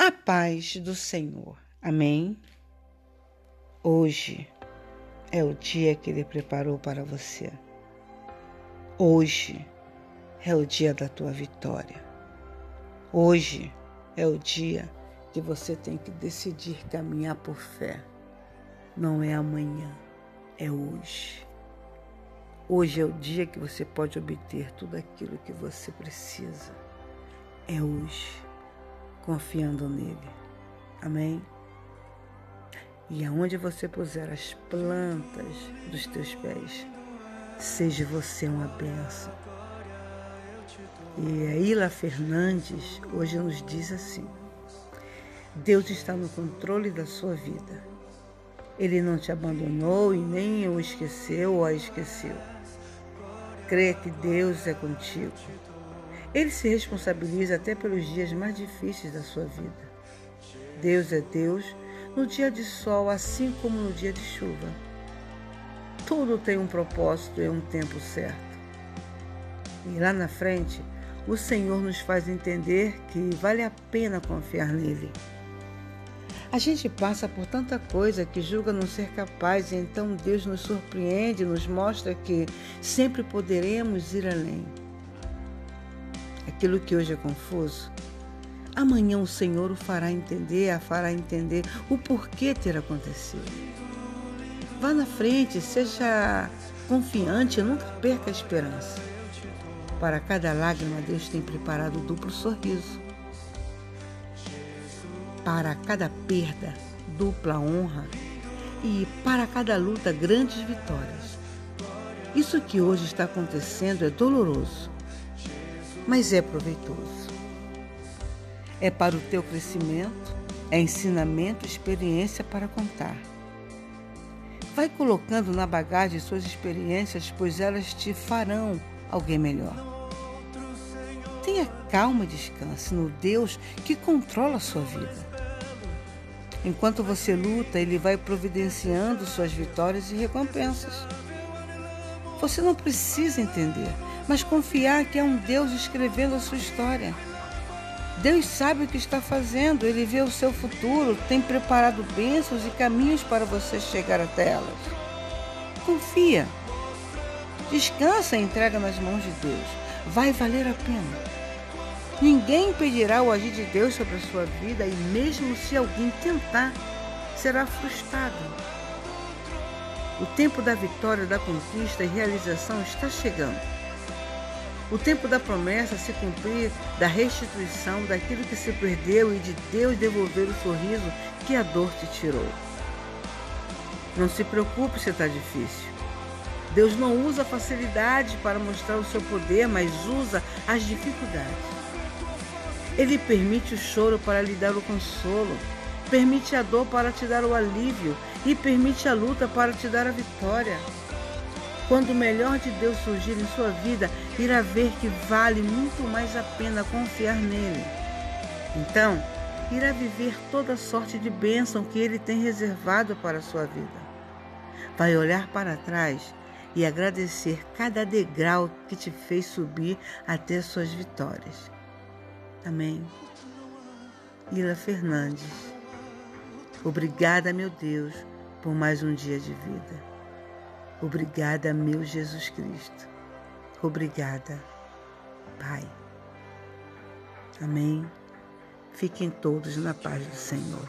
A paz do Senhor. Amém. Hoje é o dia que Ele preparou para você. Hoje é o dia da tua vitória. Hoje é o dia que você tem que decidir caminhar por fé. Não é amanhã, é hoje. Hoje é o dia que você pode obter tudo aquilo que você precisa. É hoje confiando nele. Amém? E aonde você puser as plantas dos teus pés, seja você uma benção. E a Ila Fernandes hoje nos diz assim: Deus está no controle da sua vida. Ele não te abandonou e nem o esqueceu ou a esqueceu. Crê que Deus é contigo ele se responsabiliza até pelos dias mais difíceis da sua vida. Deus é Deus no dia de sol, assim como no dia de chuva. Tudo tem um propósito e um tempo certo. E lá na frente, o Senhor nos faz entender que vale a pena confiar nele. A gente passa por tanta coisa que julga não ser capaz, e então Deus nos surpreende, nos mostra que sempre poderemos ir além aquilo que hoje é confuso, amanhã o Senhor o fará entender, a fará entender o porquê ter acontecido. Vá na frente, seja confiante, nunca perca a esperança. Para cada lágrima, Deus tem preparado duplo sorriso. Para cada perda, dupla honra. E para cada luta, grandes vitórias. Isso que hoje está acontecendo é doloroso, mas é proveitoso. É para o teu crescimento, é ensinamento, experiência para contar. Vai colocando na bagagem suas experiências, pois elas te farão alguém melhor. Tenha calma e descanse no Deus que controla a sua vida. Enquanto você luta, Ele vai providenciando suas vitórias e recompensas. Você não precisa entender, mas confiar que é um Deus escrevendo a sua história. Deus sabe o que está fazendo, Ele vê o seu futuro, tem preparado bênçãos e caminhos para você chegar até elas. Confia. Descansa e entrega nas mãos de Deus. Vai valer a pena. Ninguém impedirá o agir de Deus sobre a sua vida e mesmo se alguém tentar, será frustrado. O tempo da vitória, da conquista e realização está chegando. O tempo da promessa se cumprir, da restituição daquilo que se perdeu e de Deus devolver o sorriso que a dor te tirou. Não se preocupe se está difícil. Deus não usa facilidade para mostrar o seu poder, mas usa as dificuldades. Ele permite o choro para lhe dar o consolo, permite a dor para te dar o alívio e permite a luta para te dar a vitória. Quando o melhor de Deus surgir em sua vida, irá ver que vale muito mais a pena confiar nele. Então, irá viver toda sorte de bênção que ele tem reservado para a sua vida. Vai olhar para trás e agradecer cada degrau que te fez subir até suas vitórias. Amém. Ila Fernandes. Obrigada, meu Deus, por mais um dia de vida. Obrigada, meu Jesus Cristo. Obrigada, Pai. Amém. Fiquem todos na paz do Senhor.